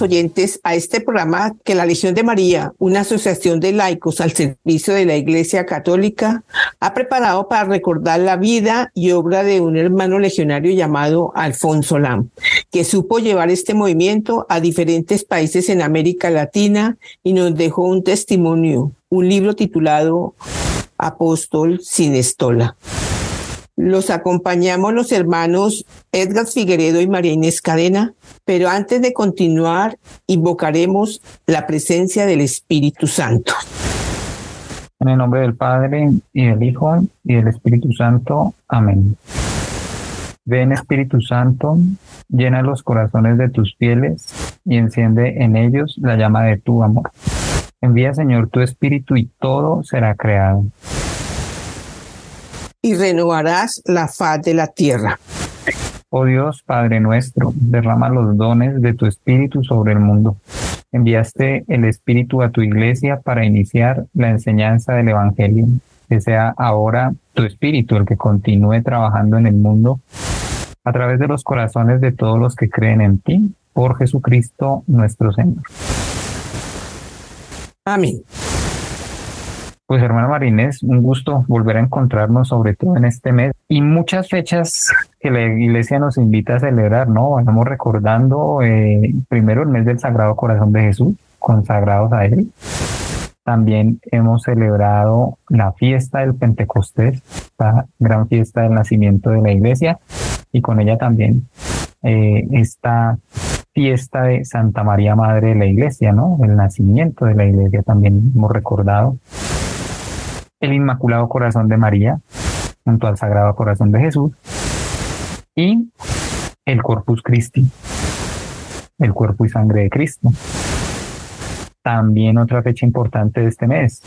Oyentes, a este programa que la Legión de María, una asociación de laicos al servicio de la Iglesia Católica, ha preparado para recordar la vida y obra de un hermano legionario llamado Alfonso Lam, que supo llevar este movimiento a diferentes países en América Latina y nos dejó un testimonio, un libro titulado Apóstol sin estola. Los acompañamos los hermanos Edgar Figueredo y María Inés Cadena, pero antes de continuar, invocaremos la presencia del Espíritu Santo. En el nombre del Padre y del Hijo y del Espíritu Santo. Amén. Ven Espíritu Santo, llena los corazones de tus fieles y enciende en ellos la llama de tu amor. Envía Señor tu Espíritu y todo será creado y renovarás la faz de la tierra. Oh Dios, Padre nuestro, derrama los dones de tu Espíritu sobre el mundo. Enviaste el Espíritu a tu iglesia para iniciar la enseñanza del Evangelio. Que sea ahora tu Espíritu el que continúe trabajando en el mundo a través de los corazones de todos los que creen en ti, por Jesucristo nuestro Señor. Amén. Pues hermano Marínez, un gusto volver a encontrarnos, sobre todo en este mes, y muchas fechas que la iglesia nos invita a celebrar, ¿no? Vamos recordando eh, primero el mes del Sagrado Corazón de Jesús, consagrados a Él. También hemos celebrado la fiesta del Pentecostés, la gran fiesta del nacimiento de la iglesia, y con ella también eh, esta fiesta de Santa María Madre de la Iglesia, ¿no? El nacimiento de la Iglesia también hemos recordado el Inmaculado Corazón de María, junto al Sagrado Corazón de Jesús, y el Corpus Christi, el cuerpo y sangre de Cristo. También otra fecha importante de este mes,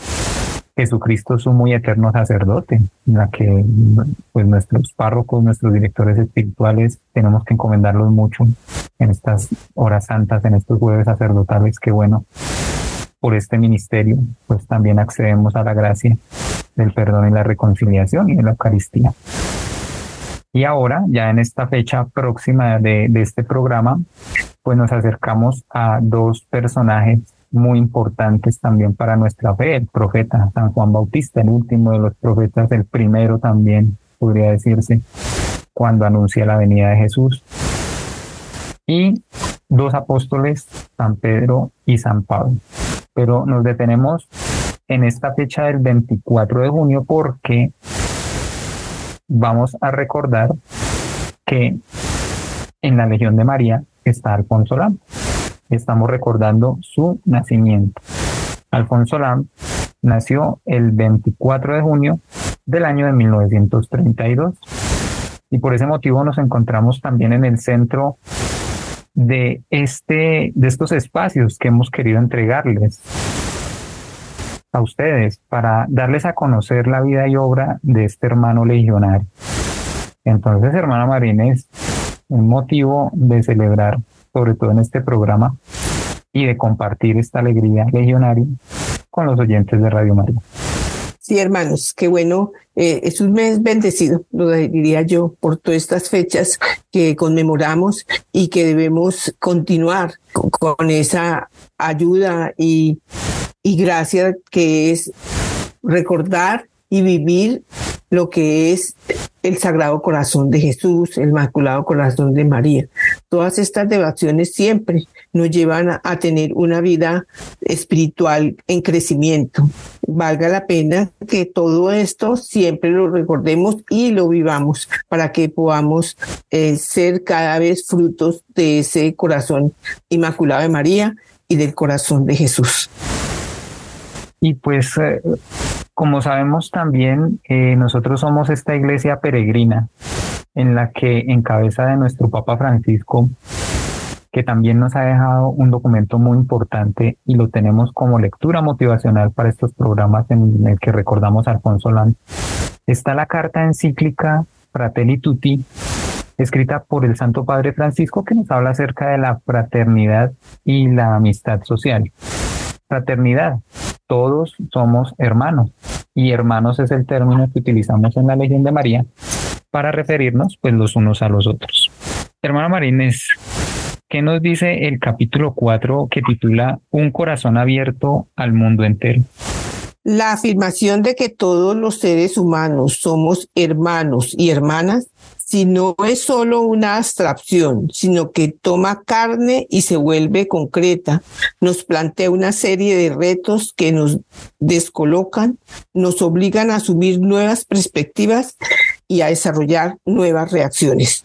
Jesucristo su muy eterno sacerdote, en la que pues nuestros párrocos, nuestros directores espirituales tenemos que encomendarlos mucho en estas horas santas, en estos jueves sacerdotales, que bueno, por este ministerio, pues también accedemos a la gracia del perdón y la reconciliación y de la Eucaristía. Y ahora, ya en esta fecha próxima de, este programa, pues nos acercamos a dos personajes muy importantes también para nuestra fe, el profeta San Juan Bautista, el último de los profetas, el primero también, podría decirse, cuando anuncia la venida de Jesús. Y dos apóstoles, San Pedro y San Pablo. Pero nos detenemos en esta fecha del 24 de junio porque vamos a recordar que en la Legión de María está Alfonso Lam. Estamos recordando su nacimiento. Alfonso Lam nació el 24 de junio del año de 1932 y por ese motivo nos encontramos también en el centro de este de estos espacios que hemos querido entregarles a ustedes para darles a conocer la vida y obra de este hermano legionario. Entonces, hermana Marines, un motivo de celebrar, sobre todo en este programa, y de compartir esta alegría legionaria con los oyentes de Radio María. Sí, hermanos, qué bueno. Eh, es un mes bendecido, lo diría yo, por todas estas fechas que conmemoramos y que debemos continuar con, esa ayuda y, y gracia que es recordar y vivir lo que es el Sagrado Corazón de Jesús, el Inmaculado Corazón de María. Todas estas devociones siempre nos llevan a, tener una vida espiritual en crecimiento. Valga la pena que todo esto siempre lo recordemos y lo vivamos para que podamos eh, ser cada vez frutos de ese corazón inmaculado de María y del corazón de Jesús. Y pues eh, como sabemos también, eh, nosotros somos esta iglesia peregrina en la que en cabeza de nuestro Papa Francisco, que también nos ha dejado un documento muy importante y lo tenemos como lectura motivacional para estos programas en el que recordamos a Alfonso Land, está la carta encíclica Fratelli Tutti, escrita por el Santo Padre Francisco, que nos habla acerca de la fraternidad y la amistad social. Fraternidad, todos somos hermanos y hermanos es el término que utilizamos en la Legión de María para referirnos pues los unos a los otros. Hermana Marines, ¿qué nos dice el capítulo 4 que titula Un corazón abierto al mundo entero? La afirmación de que todos los seres humanos somos hermanos y hermanas si no es solo una abstracción, sino que toma carne y se vuelve concreta, nos plantea una serie de retos que nos descolocan, nos obligan a asumir nuevas perspectivas y a desarrollar nuevas reacciones.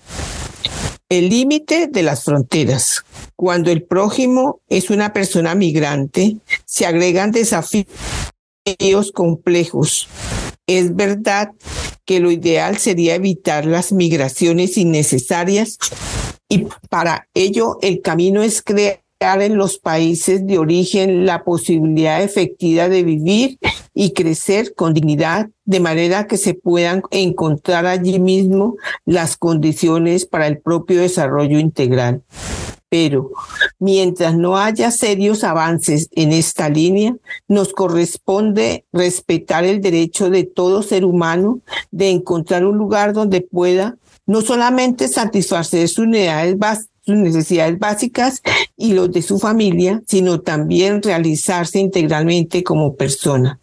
El límite de las fronteras. Cuando el prójimo es una persona migrante, se agregan desafíos complejos. Es verdad que lo ideal sería evitar las migraciones innecesarias y para ello el camino es crear en los países de origen la posibilidad efectiva de vivir y crecer con dignidad, de manera que se puedan encontrar allí mismo las condiciones para el propio desarrollo integral. Pero mientras no haya serios avances en esta línea, nos corresponde respetar el derecho de todo ser humano de encontrar un lugar donde pueda no solamente satisfacer sus necesidades básicas y los de su familia, sino también realizarse integralmente como persona.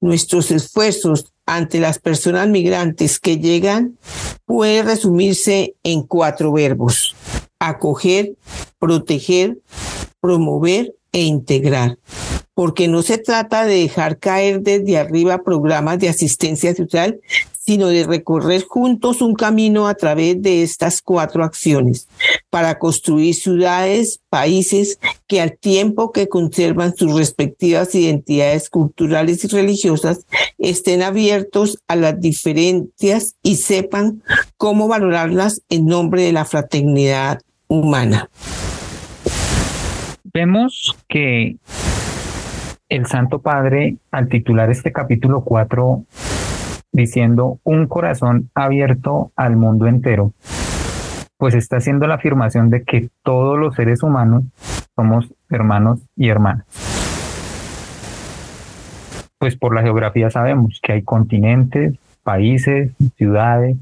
Nuestros esfuerzos ante las personas migrantes que llegan puede resumirse en cuatro verbos acoger, proteger, promover e integrar. Porque no se trata de dejar caer desde arriba programas de asistencia social, sino de recorrer juntos un camino a través de estas cuatro acciones para construir ciudades, países que al tiempo que conservan sus respectivas identidades culturales y religiosas, estén abiertos a las diferencias y sepan cómo valorarlas en nombre de la fraternidad humana. Vemos que el Santo Padre, al titular este capítulo 4, diciendo un corazón abierto al mundo entero, pues está haciendo la afirmación de que todos los seres humanos somos hermanos y hermanas. Pues por la geografía sabemos que hay continentes, países, ciudades,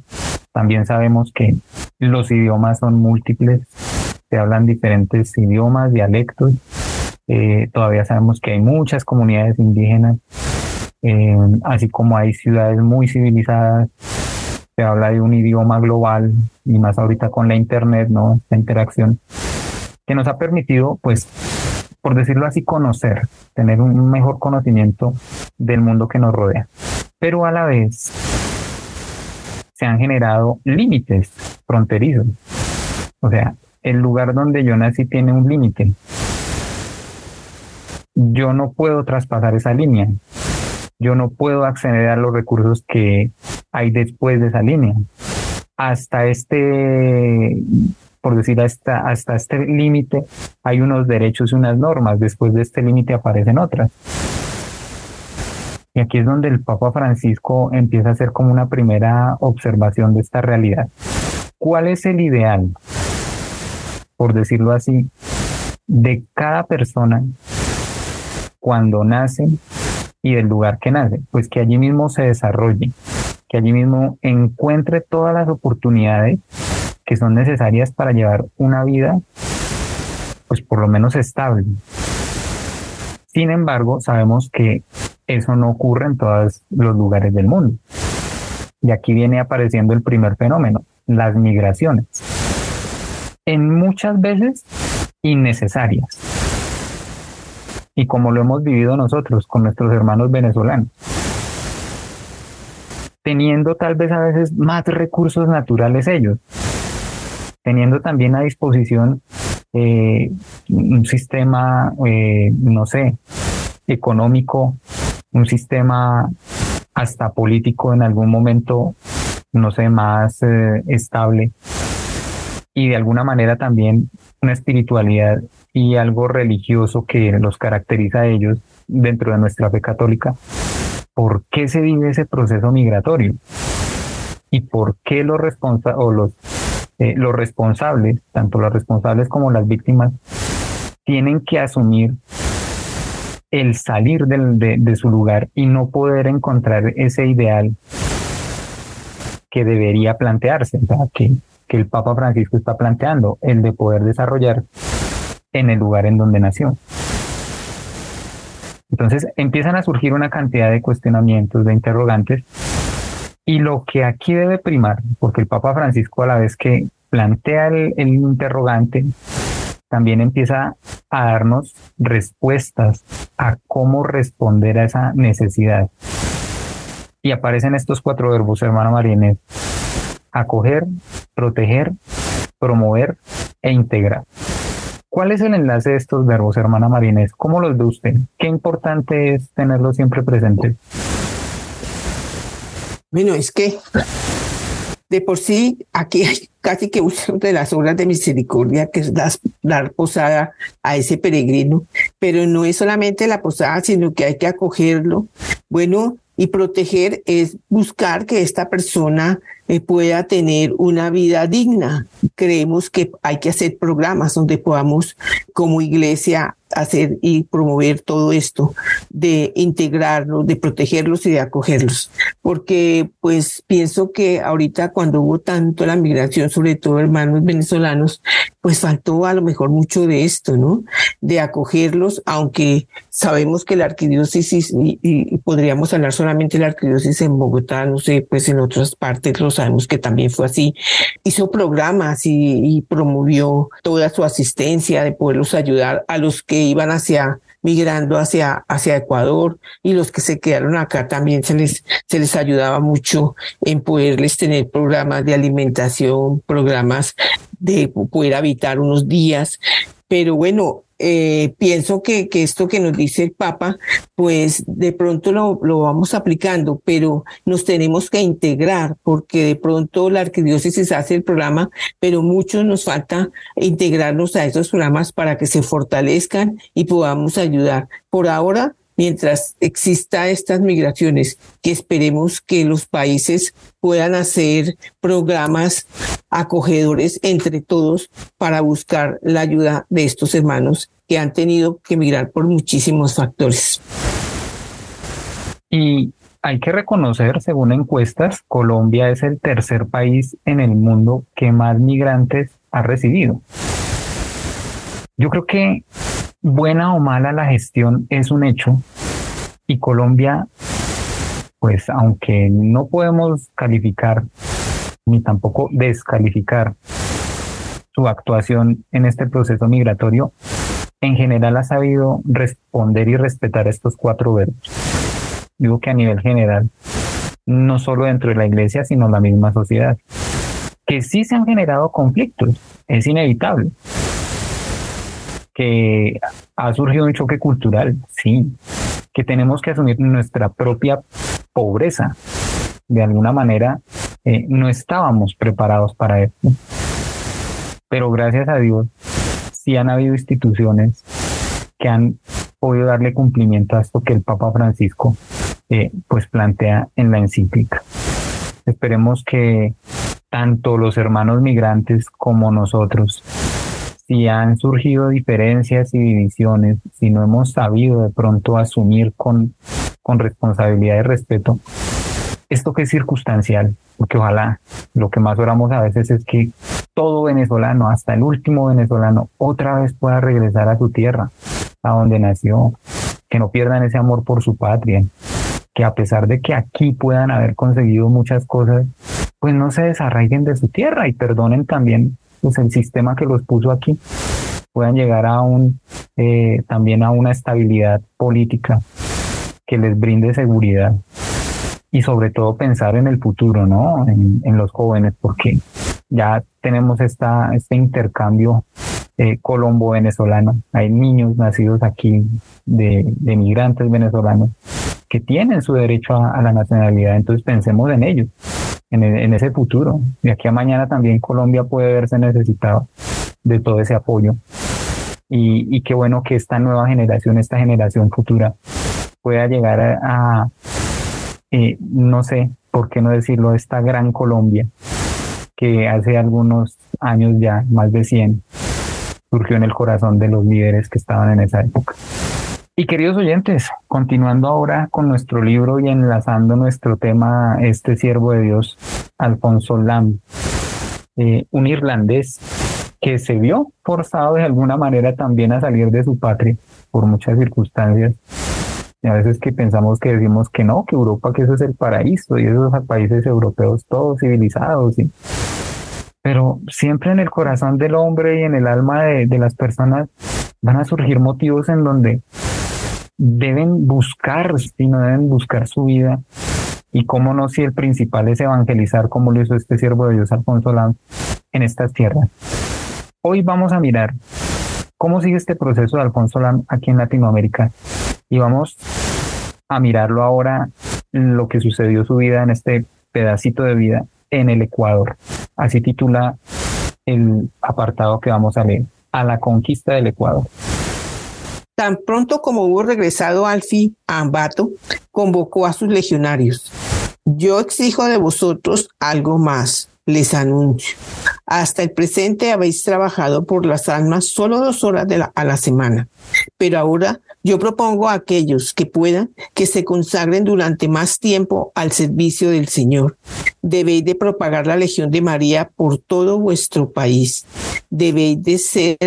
también sabemos que los idiomas son múltiples, se hablan diferentes idiomas, dialectos, eh, todavía sabemos que hay muchas comunidades indígenas, eh, así como hay ciudades muy civilizadas, se habla de un idioma global y más ahorita con la internet, ¿no? Esta interacción que nos ha permitido, pues, por decirlo así, conocer, tener un mejor conocimiento del mundo que nos rodea. Pero a la vez se han generado límites fronterizos. O sea, el lugar donde yo nací tiene un límite. Yo no puedo traspasar esa línea. Yo no puedo acceder a los recursos que hay después de esa línea. Hasta este, por decir, hasta, hasta este límite hay unos derechos y unas normas. Después de este límite aparecen otras. Y aquí es donde el Papa Francisco empieza a hacer como una primera observación de esta realidad. ¿Cuál es el ideal, por decirlo así, de cada persona cuando nace y del lugar que nace? Pues que allí mismo se desarrolle, que allí mismo encuentre todas las oportunidades que son necesarias para llevar una vida, pues por lo menos estable. Sin embargo, sabemos que eso no ocurre en todos los lugares del mundo. Y aquí viene apareciendo el primer fenómeno, las migraciones. En muchas veces innecesarias. Y como lo hemos vivido nosotros con nuestros hermanos venezolanos teniendo tal vez a veces más recursos naturales ellos, teniendo también a disposición eh, un sistema, eh, no sé, económico, un sistema hasta político en algún momento, no sé, más eh, estable. Y de alguna manera también una espiritualidad y algo religioso que los caracteriza a ellos dentro de nuestra fe católica, por qué se vive ese proceso migratorio y por qué los, responsa o los, eh, los responsables, tanto los responsables como las víctimas, tienen que asumir el salir de, de, su lugar y no poder encontrar ese ideal que debería plantearse, que el Papa Francisco está planteando, el de poder desarrollar en el lugar en donde nació. Entonces empiezan a surgir una cantidad de cuestionamientos, de interrogantes, y lo que aquí debe primar, porque el Papa Francisco a la vez que plantea el, interrogante, también empieza a darnos respuestas a cómo responder a esa necesidad. Y aparecen estos cuatro verbos, hermano Marínez, acoger, proteger, promover e integrar. ¿Cuál es el enlace de estos verbos, hermana Marínez? ¿Cómo los ve usted? Qué importante es tenerlos siempre presentes. Bueno, es que de por sí aquí hay casi que una de las obras de misericordia que es dar, posada a ese peregrino, pero no es solamente la posada, sino que hay que acogerlo. Bueno, y proteger es buscar que esta persona eh, pueda tener una vida digna. Creemos que hay que hacer programas donde podamos como iglesia hacer y promover todo esto, de integrarlos, de protegerlos y de acogerlos. Porque pues pienso que ahorita cuando hubo tanto la migración, sobre todo hermanos venezolanos, pues faltó a lo mejor mucho de esto, ¿no? De acogerlos, aunque sabemos que la arquidiócesis, y, podríamos hablar solamente de la arquidiócesis en Bogotá, no sé, pues en otras partes lo sabemos que también fue así, hizo programas y, promovió toda su asistencia de poderlos ayudar a los que iban hacia migrando hacia, hacia Ecuador y los que se quedaron acá también se les, se les ayudaba mucho en poderles tener programas de alimentación, programas de poder habitar unos días. Pero bueno, eh, pienso que, que, esto que nos dice el Papa, pues de pronto lo, lo, vamos aplicando, pero nos tenemos que integrar porque de pronto la arquidiócesis hace el programa, pero mucho nos falta integrarnos a esos programas para que se fortalezcan y podamos ayudar. Por ahora, mientras exista estas migraciones, que esperemos que los países puedan hacer programas acogedores entre todos para buscar la ayuda de estos hermanos que han tenido que migrar por muchísimos factores. Y hay que reconocer, según encuestas, Colombia es el tercer país en el mundo que más migrantes ha recibido. Yo creo que buena o mala la gestión es un hecho y Colombia, pues aunque no podemos calificar ni tampoco descalificar su actuación en este proceso migratorio, en general ha sabido responder y respetar estos cuatro verbos. Digo que a nivel general, no solo dentro de la iglesia, sino la misma sociedad. Que sí se han generado conflictos, es inevitable. Que ha surgido un choque cultural, sí. Que tenemos que asumir nuestra propia pobreza. De alguna manera, eh, no estábamos preparados para esto. Pero gracias a Dios, sí han habido instituciones que han podido darle cumplimiento a esto que el Papa Francisco eh, pues plantea en la encíclica. Esperemos que tanto los hermanos migrantes como nosotros, si han surgido diferencias y divisiones, si no hemos sabido de pronto asumir con, con responsabilidad y respeto, esto que es circunstancial, porque ojalá lo que más oramos a veces es que todo venezolano, hasta el último venezolano, otra vez pueda regresar a su tierra, a donde nació, que no pierdan ese amor por su patria, que a pesar de que aquí puedan haber conseguido muchas cosas, pues no se desarraiguen de su tierra y perdonen también pues, el sistema que los puso aquí, puedan llegar a un eh, también a una estabilidad política que les brinde seguridad y sobre todo pensar en el futuro, ¿no? En, los jóvenes, porque ya tenemos esta, este intercambio eh, colombo-venezolano. Hay niños nacidos aquí de, de, migrantes venezolanos que tienen su derecho a, la nacionalidad, entonces pensemos en ellos, en, en, ese futuro. De aquí a mañana también Colombia puede verse necesitado de todo ese apoyo. Y, qué bueno que esta nueva generación, esta generación futura, pueda llegar a no sé, por qué no decirlo, esta gran Colombia, que hace algunos años ya, más de 100, surgió en el corazón de los líderes que estaban en esa época. Y queridos oyentes, continuando ahora con nuestro libro y enlazando nuestro tema, este siervo de Dios, Alfonso Lam, eh, un irlandés que se vio forzado de alguna manera también a salir de su patria por muchas circunstancias y a veces que pensamos que decimos que no, que Europa, que eso es el paraíso y esos países europeos todos civilizados. Pero siempre en el corazón del hombre y en el alma de las personas van a surgir motivos en donde deben buscar, si no deben buscar su vida. Y cómo no, si el principal es evangelizar, como lo hizo este siervo de Dios Alfonso Lam en estas tierras. Hoy vamos a mirar cómo sigue este proceso de Alfonso Lam aquí en Latinoamérica y vamos a mirarlo ahora, lo que sucedió su vida en este pedacito de vida en el Ecuador. Así titula el apartado que vamos a leer, a la conquista del Ecuador. Tan pronto como hubo regresado Alfi a Ambato, convocó a sus legionarios. Yo exijo de vosotros algo más, les anuncio. Hasta el presente habéis trabajado por las almas solo dos horas a la semana, pero ahora yo propongo a aquellos que puedan que se consagren durante más tiempo al servicio del Señor. Debéis de propagar la Legión de María por todo vuestro país. Debéis de ser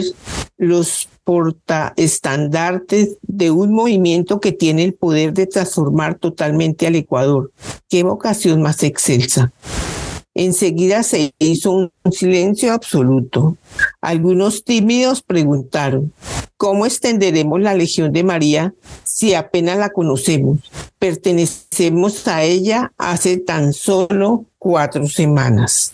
los portaestandartes de un movimiento que tiene el poder de transformar totalmente al Ecuador. Qué vocación más excelsa. Enseguida se hizo un silencio absoluto. Algunos tímidos preguntaron, ¿cómo extenderemos la Legión de María si apenas la conocemos? Pertenecemos a ella hace tan solo cuatro semanas.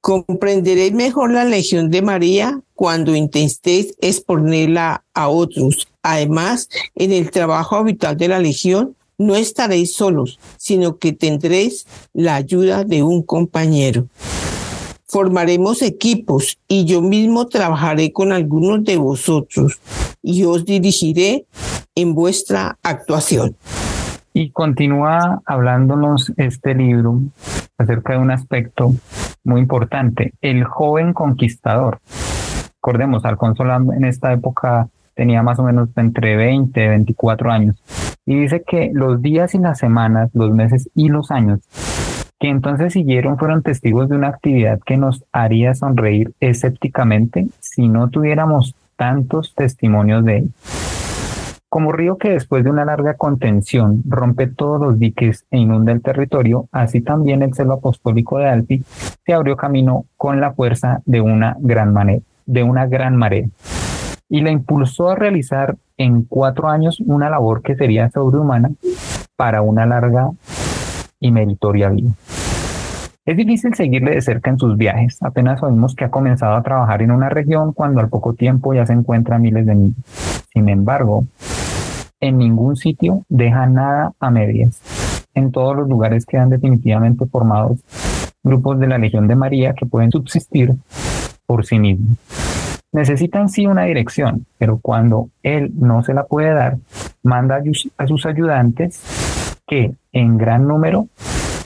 Comprenderéis mejor la Legión de María cuando intentéis exponerla a otros. Además, en el trabajo habitual de la Legión, no estaréis solos, sino que tendréis la ayuda de un compañero. Formaremos equipos y yo mismo trabajaré con algunos de vosotros y os dirigiré en vuestra actuación. Y continúa hablándonos este libro acerca de un aspecto muy importante, el joven conquistador. Recordemos, Alfonso en esta época tenía más o menos entre 20 y 24 años. Y dice que los días y las semanas, los meses y los años que entonces siguieron fueron testigos de una actividad que nos haría sonreír escépticamente si no tuviéramos tantos testimonios de él. Como río que después de una larga contención rompe todos los diques e inunda el territorio, así también el celo apostólico de Alpi se abrió camino con la fuerza de una gran de una gran marea y la impulsó a realizar en cuatro años una labor que sería sobrehumana para una larga y meritoria vida. Es difícil seguirle de cerca en sus viajes. Apenas oímos que ha comenzado a trabajar en una región cuando al poco tiempo ya se encuentra miles de millas. Sin embargo, en ningún sitio deja nada a medias. En todos los lugares quedan definitivamente formados grupos de la Legión de María que pueden subsistir por sí mismos. Necesitan sí una dirección, pero cuando él no se la puede dar, manda a sus ayudantes que en gran número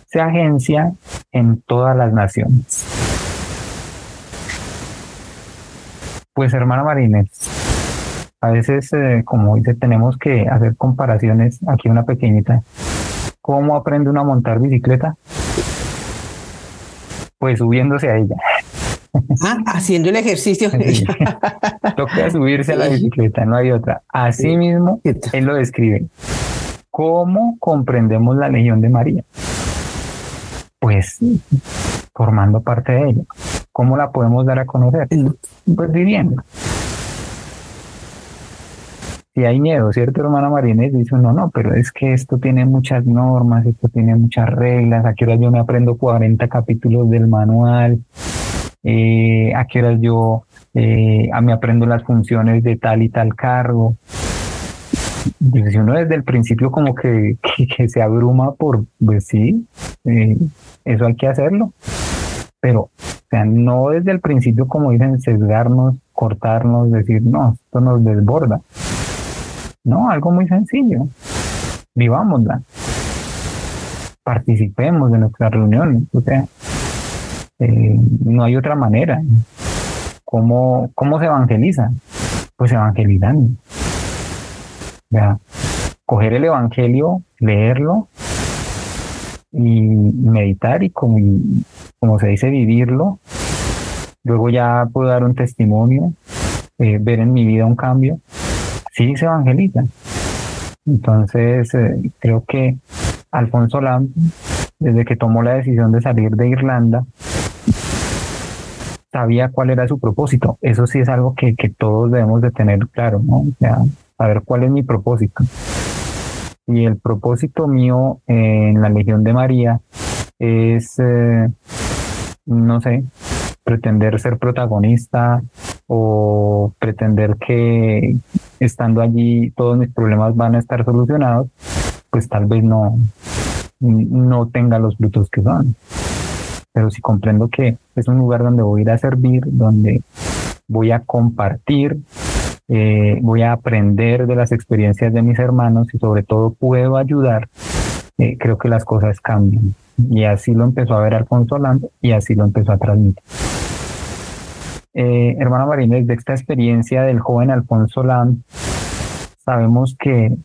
se agencia en todas las naciones. Pues hermana Marínez, a veces, eh, como dice, tenemos que hacer comparaciones. Aquí una pequeñita. ¿Cómo aprende uno a montar bicicleta? Pues subiéndose a ella. Ah, haciendo el ejercicio. Toca subirse a la bicicleta, no hay otra. Así mismo, él lo describe. ¿Cómo comprendemos la Legión de María? Pues formando parte de ella. ¿Cómo la podemos dar a conocer? Pues viviendo si hay miedo, ¿cierto, hermana Marinés? Dice, no, no, pero es que esto tiene muchas normas, esto tiene muchas reglas, a qué horas yo me aprendo 40 capítulos del manual, eh, a qué horas yo eh, me aprendo las funciones de tal y tal cargo. Pues uno desde el principio como que, que, se abruma por, pues sí, eh, eso hay que hacerlo. Pero, o sea, no desde el principio como dicen, sesgarnos, cortarnos, decir, no, esto nos desborda. No, algo muy sencillo. Vivámosla. Participemos de nuestras reuniones. O sea, eh, no hay otra manera. ¿Cómo, ¿Cómo se evangeliza? Pues evangelizando. Sea, coger el evangelio, leerlo y meditar y como, como se dice, vivirlo. Luego ya puedo dar un testimonio, eh, ver en mi vida un cambio sí se evangeliza. Entonces, eh, creo que Alfonso Lam, desde que tomó la decisión de salir de Irlanda, sabía cuál era su propósito. Eso sí es algo que, todos debemos de tener claro, ¿no? O sea, saber cuál es mi propósito. Y el propósito mío en la Legión de María es, eh, no sé, pretender ser protagonista o pretender que estando allí todos mis problemas van a estar solucionados, pues tal vez no, no tenga los frutos que son. Pero si comprendo que es un lugar donde voy a ir a servir, donde voy a compartir, eh, voy a aprender de las experiencias de mis hermanos y sobre todo puedo ayudar, eh, creo que las cosas cambian. Y así lo empezó a ver Alfonso Lando y así lo empezó a transmitir. Eh, hermana Marínez, de esta experiencia del joven Alfonso Lam, sabemos que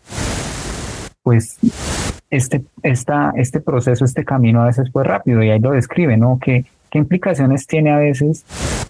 pues este, esta, este proceso, este camino a veces fue rápido y ahí lo describe, ¿no? ¿Qué, qué implicaciones tiene a veces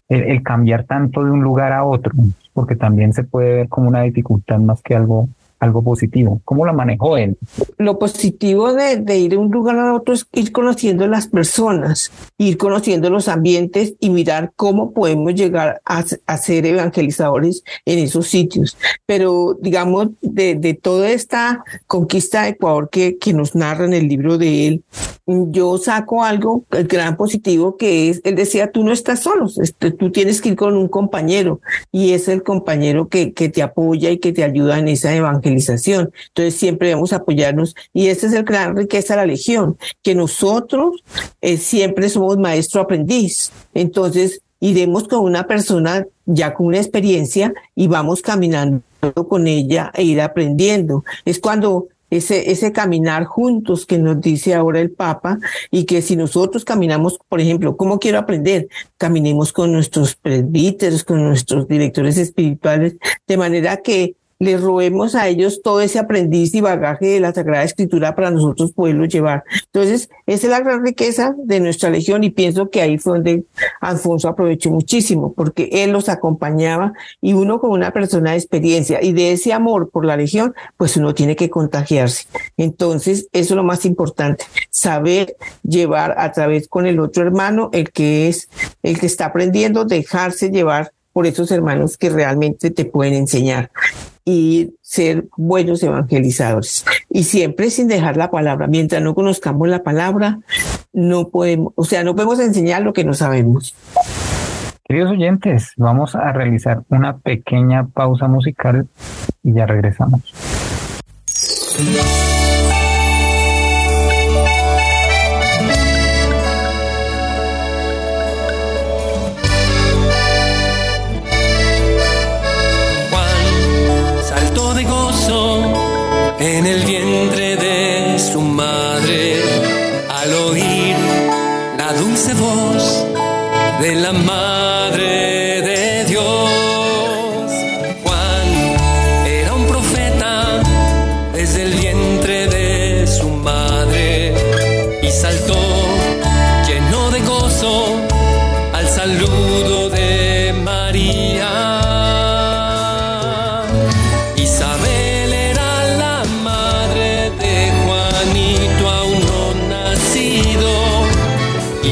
el, cambiar tanto de un lugar a otro? Porque también se puede ver como una dificultad más que algo algo positivo. ¿Cómo lo manejó él? Lo positivo de, ir de un lugar a otro es ir conociendo las personas, ir conociendo los ambientes y mirar cómo podemos llegar a, ser evangelizadores en esos sitios. Pero digamos, de, de toda esta conquista de Ecuador que, que nos narra en el libro de él, yo saco algo, el gran positivo que es, él decía, tú no estás solo, este, tú tienes que ir con un compañero y es el compañero que, que te apoya y que te ayuda en esa evangelización. Entonces siempre debemos apoyarnos y esa es el gran riqueza de la legión, que nosotros eh, siempre somos maestro aprendiz. Entonces, iremos con una persona ya con una experiencia y vamos caminando con ella e ir aprendiendo. Es cuando ese, ese caminar juntos que nos dice ahora el Papa y que si nosotros caminamos, por ejemplo, ¿cómo quiero aprender? Caminemos con nuestros presbíteros, con nuestros directores espirituales, de manera que les robemos a ellos todo ese aprendiz y bagaje de la Sagrada Escritura para nosotros poderlo llevar. Entonces, esa es la gran riqueza de nuestra legión y pienso que ahí fue donde Alfonso aprovechó muchísimo, porque él los acompañaba y uno con una persona de experiencia y de ese amor por la legión, pues uno tiene que contagiarse. Entonces, eso es lo más importante, saber llevar a través con el otro hermano, el que es, el que está aprendiendo, dejarse llevar por esos hermanos que realmente te pueden enseñar y ser buenos evangelizadores. Y siempre sin dejar la palabra. Mientras no conozcamos la palabra, no podemos, o sea, no podemos enseñar lo que no sabemos. Queridos oyentes, vamos a realizar una pequeña pausa musical y ya regresamos. En el vientre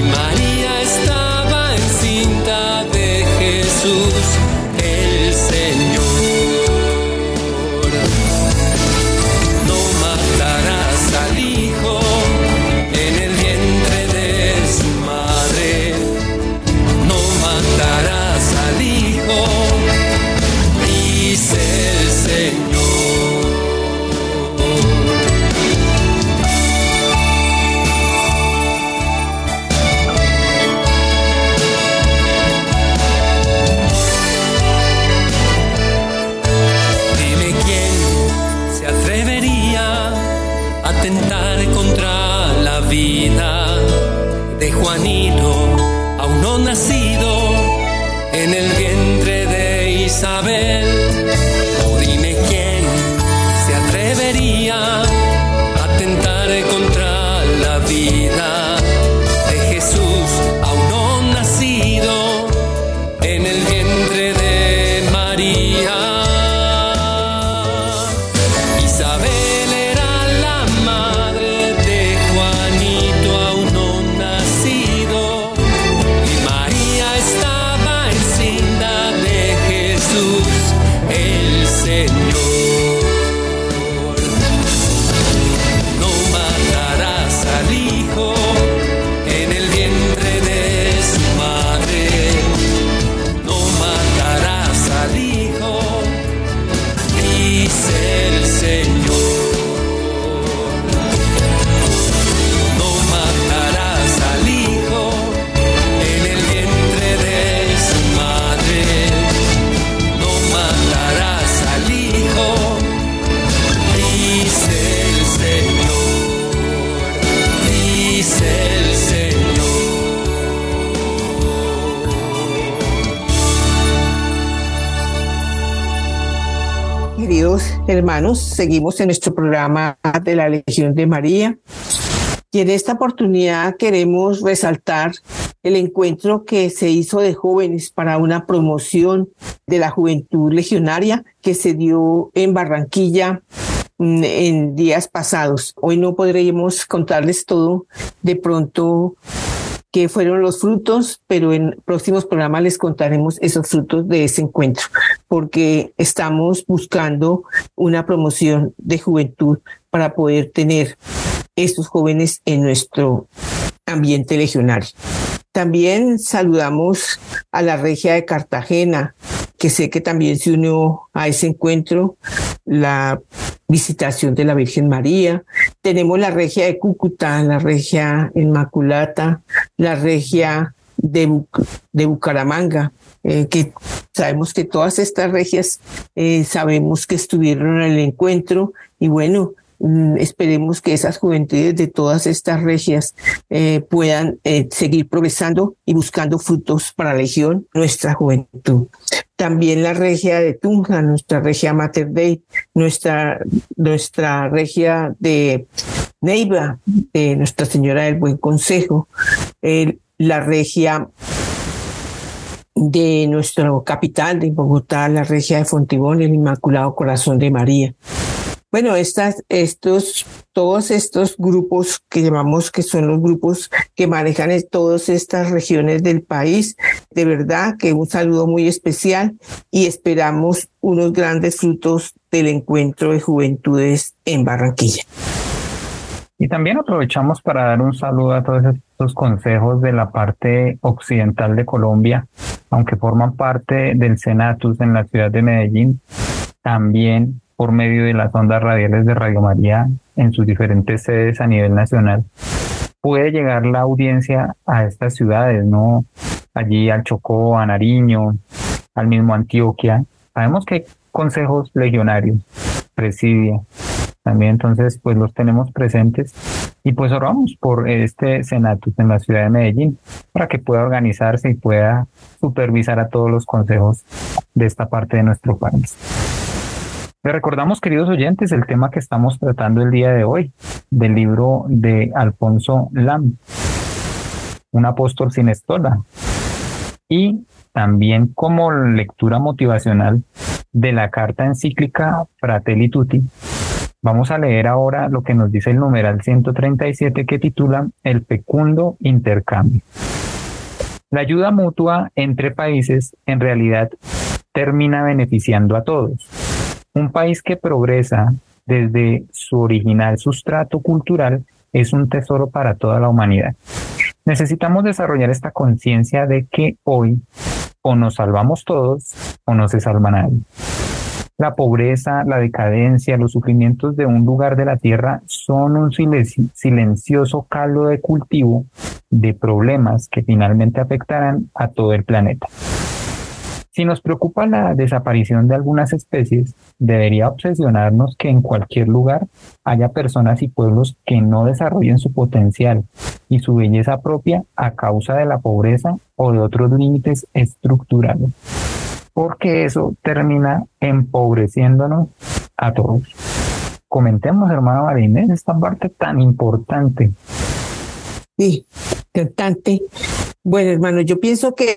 María estaba encinta de Jesús. Hermanos, seguimos en nuestro programa de la Legión de María y en esta oportunidad queremos resaltar el encuentro que se hizo de jóvenes para una promoción de la juventud legionaria que se dio en Barranquilla mm, en días pasados. Hoy no podremos contarles todo. De pronto qué fueron los frutos, pero en próximos programas les contaremos esos frutos de ese encuentro, porque estamos buscando una promoción de juventud para poder tener estos jóvenes en nuestro ambiente legionario. También saludamos a la regia de Cartagena, que sé que también se unió a ese encuentro, la visitación de la Virgen María. Tenemos la regia de Cúcuta, la regia Inmaculata, la regia de, de Bucaramanga, eh, que sabemos que todas estas regias eh, sabemos que estuvieron en el encuentro y bueno, esperemos que esas juventudes de todas estas regias eh, puedan seguir progresando y buscando frutos para la Legión, nuestra juventud. También la regia de Tunja, nuestra regia Mater Dei, nuestra, nuestra regia de Neiva, de Nuestra Señora del Buen Consejo, la regia de nuestro capital de Bogotá, la regia de Fontibón, el Inmaculado Corazón de María. Bueno, estas, estos, todos estos grupos que llamamos que son los grupos que manejan todas estas regiones del país, de verdad que un saludo muy especial y esperamos unos grandes frutos del encuentro de juventudes en Barranquilla. Y también aprovechamos para dar un saludo a todos estos consejos de la parte occidental de Colombia, aunque forman parte del Senatus en la ciudad de Medellín, también por medio de las ondas radiales de Radio María en sus diferentes sedes a nivel nacional. Puede llegar la audiencia a estas ciudades, ¿no? Allí al Chocó, a Nariño, al mismo Antioquia. Sabemos que hay consejos legionarios, presidia, también entonces pues los tenemos presentes y pues oramos por este Senatus en la ciudad de Medellín para que pueda organizarse y pueda supervisar a todos los consejos de esta parte de nuestro país. Le recordamos, queridos oyentes, el tema que estamos tratando el día de hoy, del libro de Alfonso Lam, un apóstol sin estola, y también como lectura motivacional de la carta encíclica Fratelli Tutti, Vamos a leer ahora lo que nos dice el numeral 137 que titula El fecundo intercambio. La ayuda mutua entre países en realidad termina beneficiando a todos. Un país que progresa desde su original sustrato cultural es un tesoro para toda la humanidad. Necesitamos desarrollar esta conciencia de que hoy o nos salvamos todos o no se salva nadie. La pobreza, la decadencia, los sufrimientos de un lugar de la tierra son un silencioso caldo de cultivo de problemas que finalmente afectarán a todo el planeta. Si nos preocupa la desaparición de algunas especies, debería obsesionarnos que en cualquier lugar haya personas y pueblos que no desarrollen su potencial y su belleza propia a causa de la pobreza o de otros límites estructurales porque eso termina empobreciéndonos a todos. Comentemos, hermano Marinés, esta parte tan importante. Sí, importante. Bueno, hermano, yo pienso que,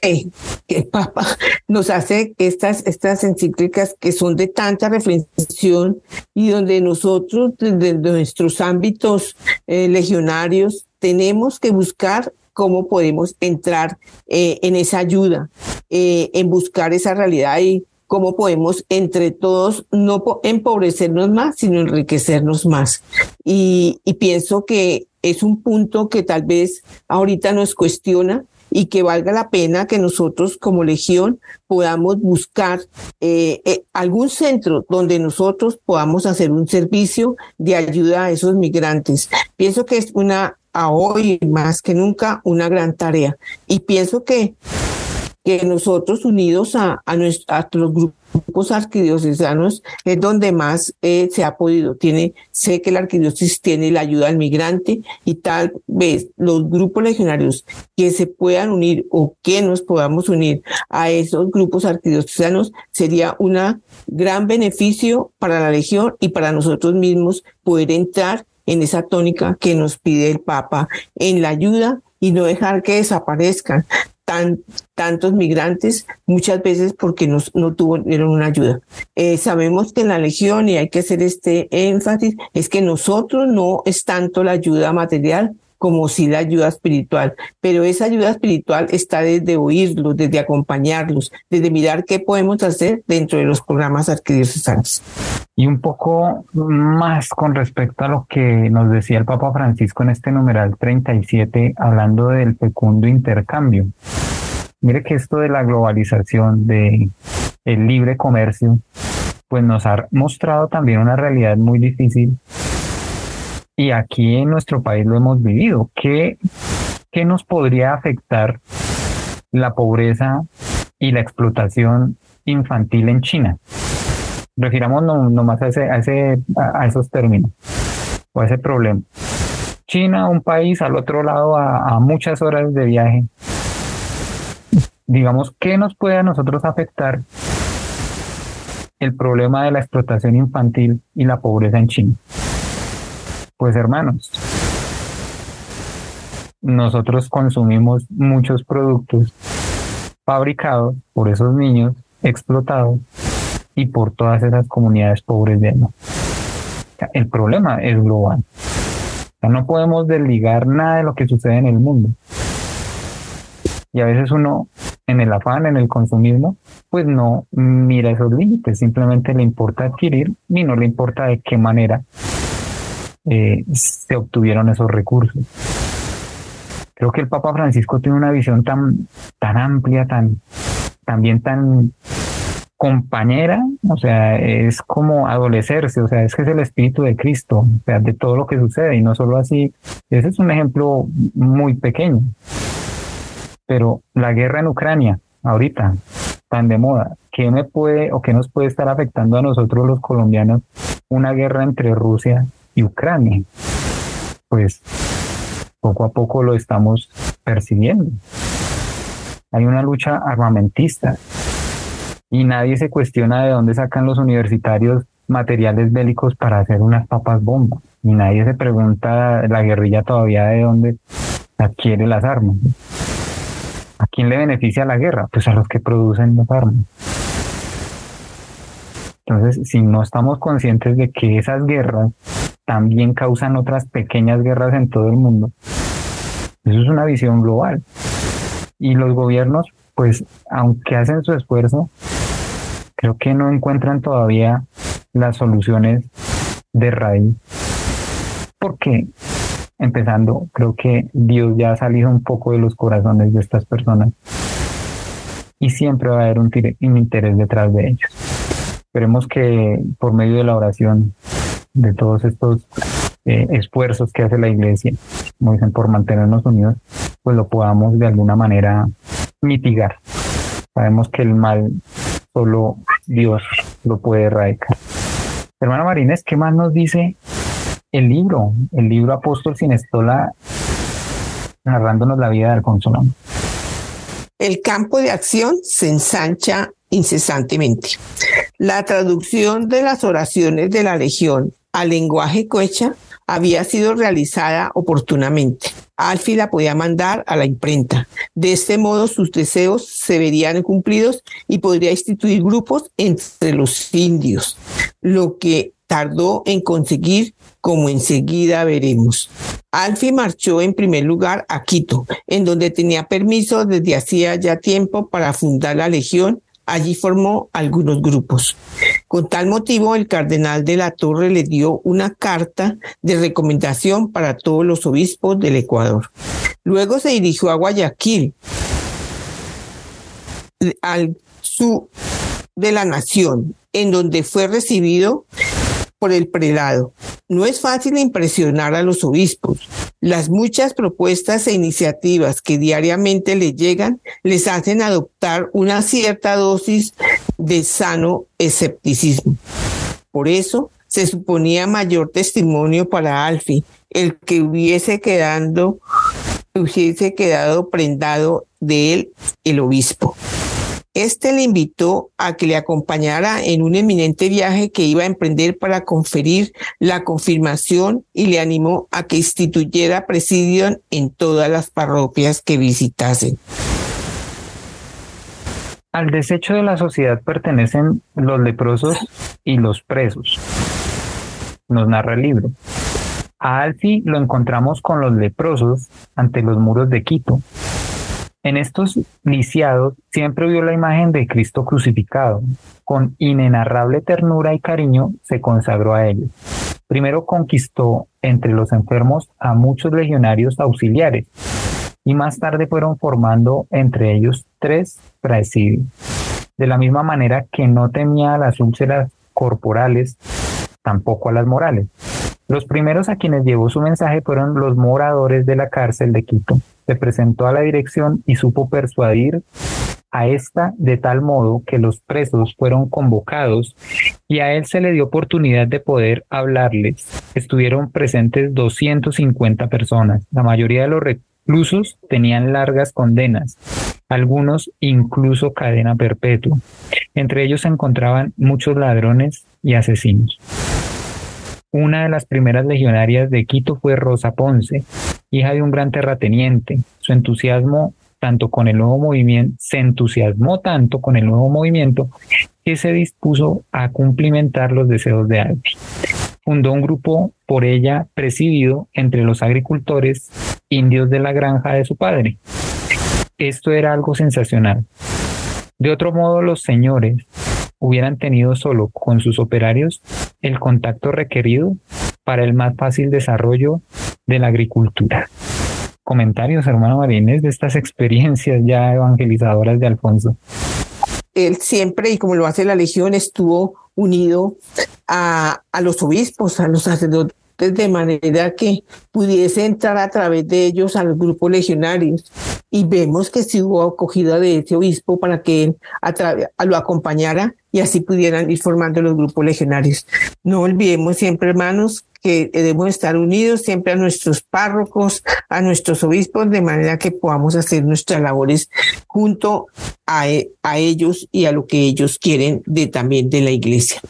que el Papa nos hace estas, estas encíclicas que son de tanta reflexión y donde nosotros, desde nuestros ámbitos eh, legionarios, tenemos que buscar cómo podemos entrar eh, en esa ayuda, eh, en buscar esa realidad y cómo podemos entre todos no empobrecernos más, sino enriquecernos más. Y, y pienso que es un punto que tal vez ahorita nos cuestiona y que valga la pena que nosotros como Legión podamos buscar eh, eh, algún centro donde nosotros podamos hacer un servicio de ayuda a esos migrantes. Pienso que es una a hoy más que nunca una gran tarea. Y pienso que, que nosotros unidos a, a, a los grupos arquidiocesanos es donde más eh, se ha podido. Tiene, sé que la arquidiócesis tiene la ayuda al migrante y tal vez los grupos legionarios que se puedan unir o que nos podamos unir a esos grupos arquidiocesanos sería una gran beneficio para la legión y para nosotros mismos poder entrar en esa tónica que nos pide el Papa, en la ayuda y no dejar que desaparezcan tan, tantos migrantes, muchas veces porque no tuvieron una ayuda. Eh, sabemos que en la Legión, y hay que hacer este énfasis, es que nosotros no es tanto la ayuda material, como si la ayuda espiritual. Pero esa ayuda espiritual está desde oírlos, desde acompañarlos, desde mirar qué podemos hacer dentro de los programas arquidiocesanos. Y un poco más con respecto a lo que nos decía el Papa Francisco en este numeral 37, hablando del fecundo intercambio. Mire que esto de la globalización, de el libre comercio, pues nos ha mostrado también una realidad muy difícil y aquí en nuestro país lo hemos vivido. ¿Qué, qué nos podría afectar la pobreza y la explotación infantil en China. Refiramos nomás a, ese, a, ese, a esos términos o a ese problema. China, un país al otro lado a, muchas horas de viaje. Digamos, ¿qué nos puede a nosotros afectar el problema de la explotación infantil y la pobreza en China? Pues hermanos, nosotros consumimos muchos productos fabricados por esos niños explotados y por todas esas comunidades pobres de allá. El problema es global. no podemos desligar nada de lo que sucede en el mundo. Y a veces uno, en el afán, en el consumismo, pues no mira esos límites, simplemente le importa adquirir y no le importa de qué manera eh, se obtuvieron esos recursos. Creo que el Papa Francisco tiene una visión tan, tan amplia, tan, también tan compañera, o sea, es como adolecerse, o sea, es que es el espíritu de Cristo, o de todo lo que sucede y no solo así, ese es un ejemplo muy pequeño. Pero la guerra en Ucrania, ahorita, tan de moda, ¿qué me puede o qué nos puede estar afectando a nosotros los colombianos una guerra entre Rusia y Ucrania? Pues poco a poco lo estamos percibiendo. Hay una lucha armamentista, y nadie se cuestiona de dónde sacan los universitarios materiales bélicos para hacer unas papas bombas. Y nadie se pregunta la guerrilla todavía de dónde adquiere las armas. ¿A quién le beneficia la guerra? Pues a los que producen las armas. Entonces, si no estamos conscientes de que esas guerras también causan otras pequeñas guerras en todo el mundo, eso es una visión global. Y los gobiernos, pues, aunque hacen su esfuerzo, creo que no encuentran todavía las soluciones de raíz. Porque, empezando, creo que Dios ya ha salido un poco de los corazones de estas personas y siempre va a haber un, interés detrás de ellos. Esperemos que por medio de la oración, de todos estos eh, esfuerzos que hace la iglesia, como dicen, por mantenernos unidos, pues lo podamos de alguna manera mitigar. Sabemos que el mal solo Dios lo puede erradicar. Hermana Marínez, ¿qué más nos dice el libro? El libro Apóstol sin estola, narrándonos la vida de Alfonso El campo de acción se ensancha incesantemente. La traducción de las oraciones de la Legión al lenguaje coecha había sido realizada oportunamente. Alfi la podía mandar a la imprenta. De este modo sus deseos se verían cumplidos y podría instituir grupos entre los indios, lo que tardó en conseguir como enseguida veremos. Alfi marchó en primer lugar a Quito, en donde tenía permiso desde hacía ya tiempo para fundar la legión Allí formó algunos grupos. Con tal motivo, el cardenal de la Torre le dio una carta de recomendación para todos los obispos del Ecuador. Luego se dirigió a Guayaquil, al sur de la nación, en donde fue recibido por el prelado. No es fácil impresionar a los obispos. Las muchas propuestas e iniciativas que diariamente le llegan les hacen adoptar una cierta dosis de sano escepticismo. Por eso se suponía mayor testimonio para Alfi, el que hubiese quedando, hubiese quedado prendado de él el obispo. Este le invitó a que le acompañara en un eminente viaje que iba a emprender para conferir la confirmación y le animó a que instituyera presidio en todas las parroquias que visitasen. Al desecho de la sociedad pertenecen los leprosos y los presos, nos narra el libro. A Alfi lo encontramos con los leprosos ante los muros de Quito, en estos lisiados siempre vio la imagen de Cristo crucificado. Con inenarrable ternura y cariño se consagró a ellos. Primero conquistó entre los enfermos a muchos legionarios auxiliares y más tarde fueron formando entre ellos tres praesidios. De la misma manera que no temía a las úlceras corporales, tampoco a las morales. Los primeros a quienes llevó su mensaje fueron los moradores de la cárcel de Quito. Se presentó a la dirección y supo persuadir a esta de tal modo que los presos fueron convocados y a él se le dio oportunidad de poder hablarles. Estuvieron presentes 250 personas. La mayoría de los reclusos tenían largas condenas, algunos incluso cadena perpetua. Entre ellos se encontraban muchos ladrones y asesinos. Una de las primeras legionarias de Quito fue Rosa Ponce, hija de un gran terrateniente. Su entusiasmo tanto con el nuevo movimiento, se entusiasmó tanto con el nuevo movimiento que se dispuso a cumplimentar los deseos de Albi. Fundó un grupo por ella presidido entre los agricultores indios de la granja de su padre. Esto era algo sensacional. De otro modo, los señores hubieran tenido solo con sus operarios el contacto requerido para el más fácil desarrollo de la agricultura comentarios, hermano Marínez, de estas experiencias ya evangelizadoras de Alfonso. Él siempre, y como lo hace la Legión, estuvo unido a, a los obispos, a los sacerdotes, de manera que pudiese entrar a través de ellos a los grupos legionarios. Y vemos que sí hubo acogida de ese obispo para que él lo acompañara y así pudieran ir formando los grupos legionarios. No olvidemos siempre, hermanos, que debemos estar unidos siempre a nuestros párrocos, a nuestros obispos, de manera que podamos hacer nuestras labores junto a, a ellos y a lo que ellos quieren de también de la iglesia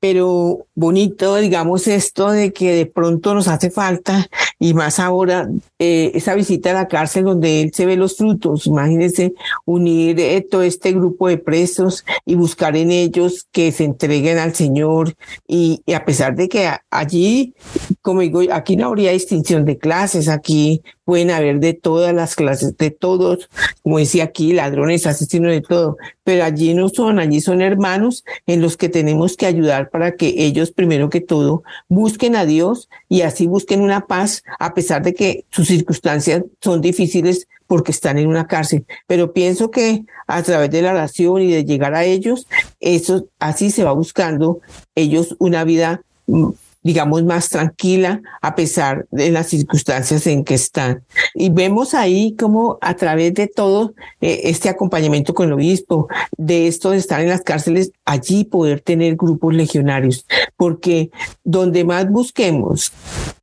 pero bonito, digamos, esto de que de pronto nos hace falta, y más ahora, eh, esa visita a la cárcel donde él se ve los frutos. Imagínense unir todo este grupo de presos y buscar en ellos que se entreguen al Señor. Y a pesar de que allí, como digo, aquí no habría distinción de clases, aquí pueden haber de todas las clases, de todos, como decía aquí, ladrones, asesinos, de todo, pero allí no son, allí son hermanos en los que tenemos que ayudar para que ellos, primero que todo, busquen a Dios y así busquen una paz, a pesar de que sus circunstancias son difíciles porque están en una cárcel. Pero pienso que a través de la oración y de llegar a ellos, eso así se va buscando ellos una vida mm, digamos, más tranquila a pesar de las circunstancias en que están. Y vemos ahí como a través de todo eh, este acompañamiento con el obispo, de esto de estar en las cárceles, allí poder tener grupos legionarios, porque donde más busquemos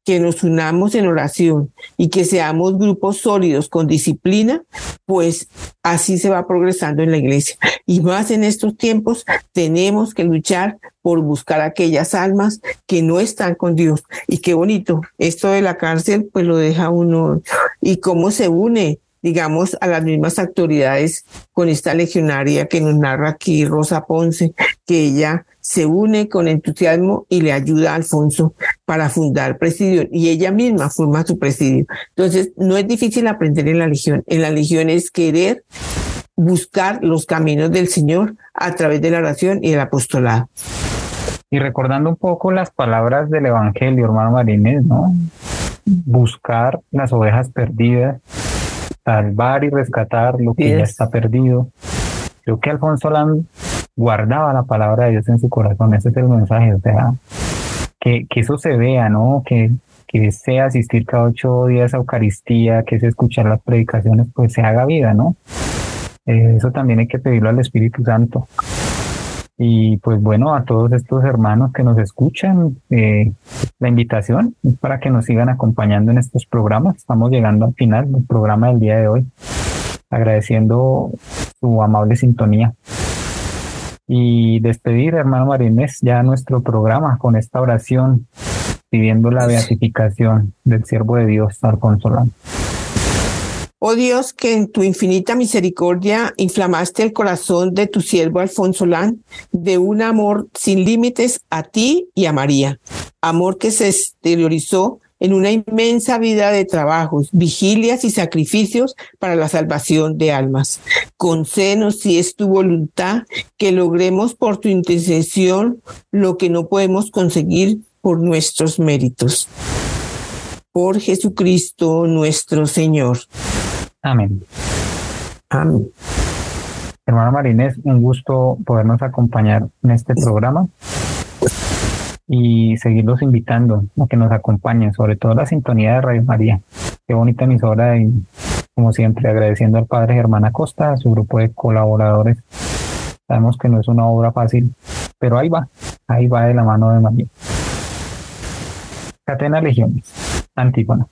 que nos unamos en oración y que seamos grupos sólidos con disciplina, pues así se va progresando en la iglesia. Y más en estos tiempos tenemos que luchar por buscar aquellas almas que no están con Dios. Y qué bonito, esto de la cárcel pues lo deja uno y cómo se une digamos, a las mismas autoridades con esta legionaria que nos narra aquí Rosa Ponce, que ella se une con entusiasmo y le ayuda a Alfonso para fundar presidio y ella misma forma su presidio. Entonces, no es difícil aprender en la Legión. En la Legión es querer buscar los caminos del Señor a través de la oración y el apostolado. Y recordando un poco las palabras del Evangelio, hermano Marínez, ¿no? Buscar las ovejas perdidas, salvar y rescatar lo que ya está perdido. Creo que Alfonso Land guardaba la palabra de Dios en su corazón. Ese es el mensaje, o sea, que, que eso se vea, ¿no? Que, que sea asistir cada ocho días a Eucaristía, que es escuchar las predicaciones, pues se haga vida, ¿no? Eh, eso también hay que pedirlo al Espíritu Santo. Y pues bueno, a todos estos hermanos que nos escuchan, eh, la invitación es para que nos sigan acompañando en estos programas. Estamos llegando al final del programa del día de hoy, agradeciendo su amable sintonía y despedir, hermano Marínez, ya nuestro programa con esta oración pidiendo la beatificación del siervo de Dios, Alfonso Lán. Oh Dios, que en tu infinita misericordia inflamaste el corazón de tu siervo Alfonso Lán de un amor sin límites a ti y a María, amor que se exteriorizó en una inmensa vida de trabajos, vigilias y sacrificios para la salvación de almas. Concédenos, si es tu voluntad, que logremos por tu intercesión lo que no podemos conseguir por nuestros méritos. Por Jesucristo nuestro Señor. Amén. Amén. Hermano Marinés, un gusto podernos acompañar en este programa. y seguirlos invitando a que nos acompañen, sobre todo la sintonía de Radio María. Qué bonita emisora y como siempre agradeciendo al padre Germán Acosta, a su grupo de colaboradores. Sabemos que no es una obra fácil, pero ahí va, ahí va de la mano de María. Catena Legiones, Antígona.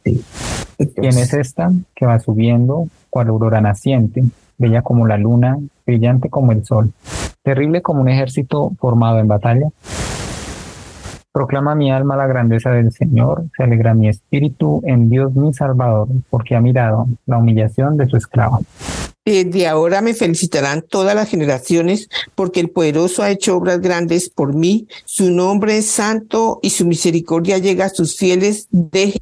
¿Quién es esta que va subiendo cual aurora naciente, bella como la luna, brillante como el sol, terrible como un ejército formado en batalla? Proclama mi alma la grandeza del Señor, se alegra mi espíritu en Dios mi Salvador, porque ha mirado la humillación de su esclavo. Desde ahora me felicitarán todas las generaciones, porque el poderoso ha hecho obras grandes por mí. Su nombre es santo y su misericordia llega a sus fieles de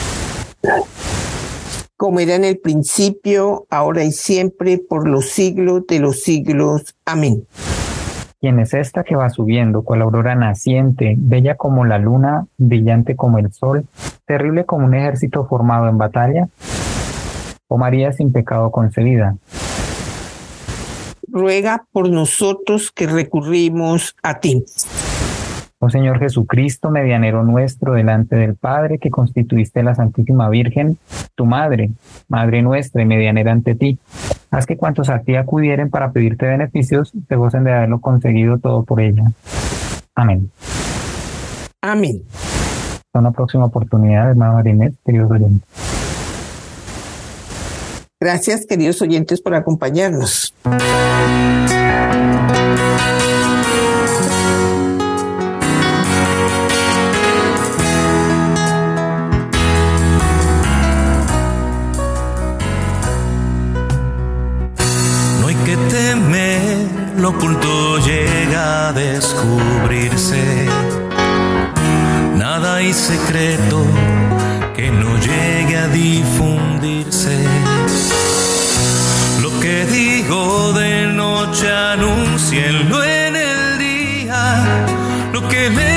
Como era en el principio, ahora y siempre, por los siglos de los siglos. Amén. ¿Quién es esta que va subiendo, cual aurora naciente, bella como la luna, brillante como el sol, terrible como un ejército formado en batalla? Oh María sin pecado concebida. Ruega por nosotros que recurrimos a ti. Oh Señor Jesucristo, medianero nuestro delante del Padre, que constituiste la Santísima Virgen, tu Madre, Madre nuestra y medianera ante ti. Haz que cuantos a ti acudieren para pedirte beneficios, te gocen de haberlo conseguido todo por ella. Amén. Amén. Hasta una próxima oportunidad, hermana Marinette, queridos oyentes. Gracias, queridos oyentes, por acompañarnos. Descubrirse. Nada hay secreto que no llegue a difundirse. Lo que digo de noche anuncienlo en el día. Lo que les